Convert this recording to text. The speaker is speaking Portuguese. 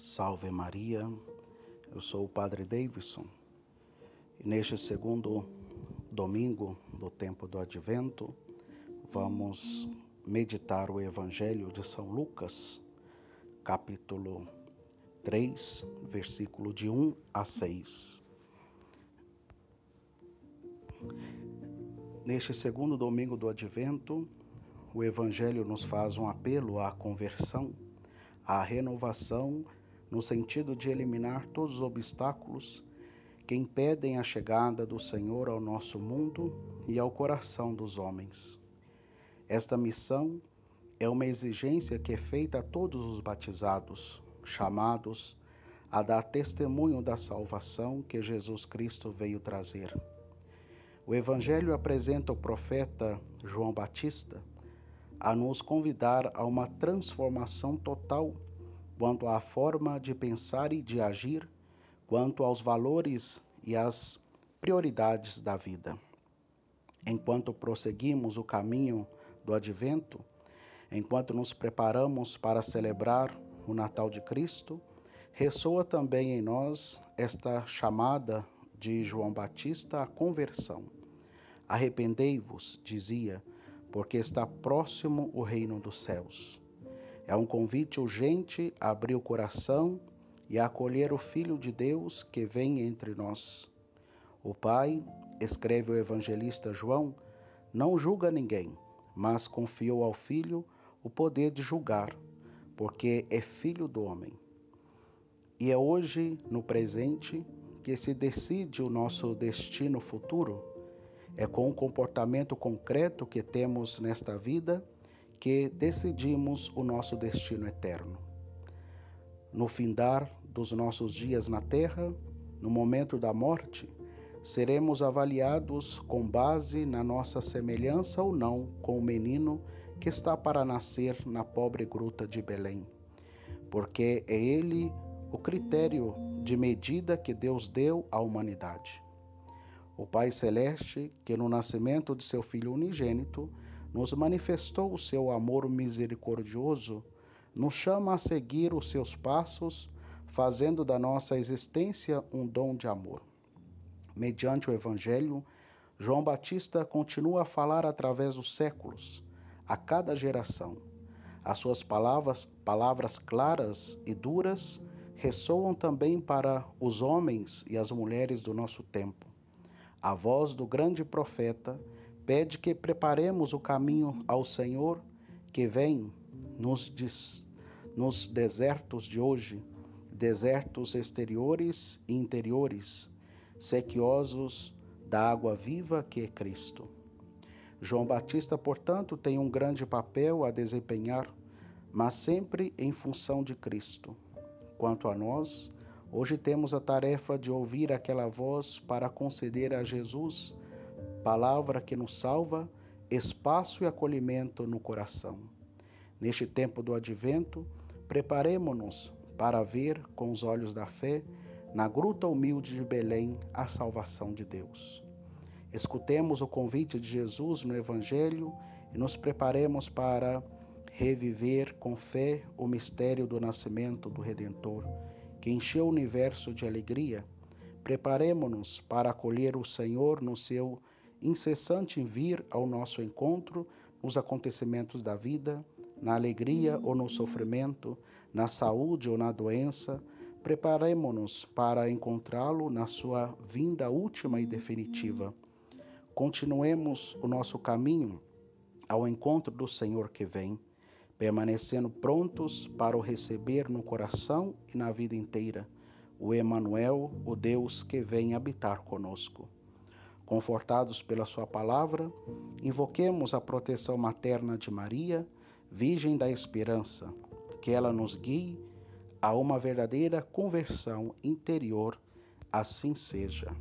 Salve Maria, eu sou o Padre Davidson e neste segundo domingo do tempo do Advento vamos meditar o Evangelho de São Lucas, capítulo 3, versículo de 1 a 6. Neste segundo domingo do Advento, o Evangelho nos faz um apelo à conversão, à renovação no sentido de eliminar todos os obstáculos que impedem a chegada do Senhor ao nosso mundo e ao coração dos homens. Esta missão é uma exigência que é feita a todos os batizados, chamados a dar testemunho da salvação que Jesus Cristo veio trazer. O Evangelho apresenta o profeta João Batista a nos convidar a uma transformação total quanto à forma de pensar e de agir, quanto aos valores e às prioridades da vida. Enquanto prosseguimos o caminho do advento, enquanto nos preparamos para celebrar o Natal de Cristo, ressoa também em nós esta chamada de João Batista à conversão. Arrependei-vos, dizia, porque está próximo o reino dos céus. É um convite urgente a abrir o coração e a acolher o Filho de Deus que vem entre nós. O Pai, escreve o evangelista João, não julga ninguém, mas confiou ao Filho o poder de julgar, porque é filho do homem. E é hoje, no presente, que se decide o nosso destino futuro. É com o comportamento concreto que temos nesta vida que decidimos o nosso destino eterno. No findar dos nossos dias na terra, no momento da morte, seremos avaliados com base na nossa semelhança ou não com o menino que está para nascer na pobre gruta de Belém, porque é ele o critério de medida que Deus deu à humanidade. O Pai Celeste, que no nascimento de seu Filho unigênito nos manifestou o seu amor misericordioso, nos chama a seguir os seus passos, fazendo da nossa existência um dom de amor. Mediante o Evangelho, João Batista continua a falar através dos séculos, a cada geração. As suas palavras, palavras claras e duras ressoam também para os homens e as mulheres do nosso tempo. A voz do grande profeta pede que preparemos o caminho ao Senhor que vem nos, des, nos desertos de hoje, desertos exteriores e interiores, sequiosos da água viva que é Cristo. João Batista, portanto, tem um grande papel a desempenhar, mas sempre em função de Cristo. Quanto a nós, hoje temos a tarefa de ouvir aquela voz para conceder a Jesus palavra que nos salva, espaço e acolhimento no coração. Neste tempo do advento, preparemo-nos para ver com os olhos da fé, na gruta humilde de Belém, a salvação de Deus. Escutemos o convite de Jesus no Evangelho e nos preparemos para reviver com fé o mistério do nascimento do Redentor, que encheu o universo de alegria. Preparemo-nos para acolher o Senhor no seu incessante em vir ao nosso encontro nos acontecimentos da vida, na alegria ou no sofrimento, na saúde ou na doença, preparemo-nos para encontrá-lo na sua vinda última e definitiva. Continuemos o nosso caminho ao encontro do Senhor que vem, permanecendo prontos para o receber no coração e na vida inteira, o Emanuel, o Deus que vem habitar conosco. Confortados pela Sua palavra, invoquemos a proteção materna de Maria, Virgem da Esperança, que ela nos guie a uma verdadeira conversão interior. Assim seja.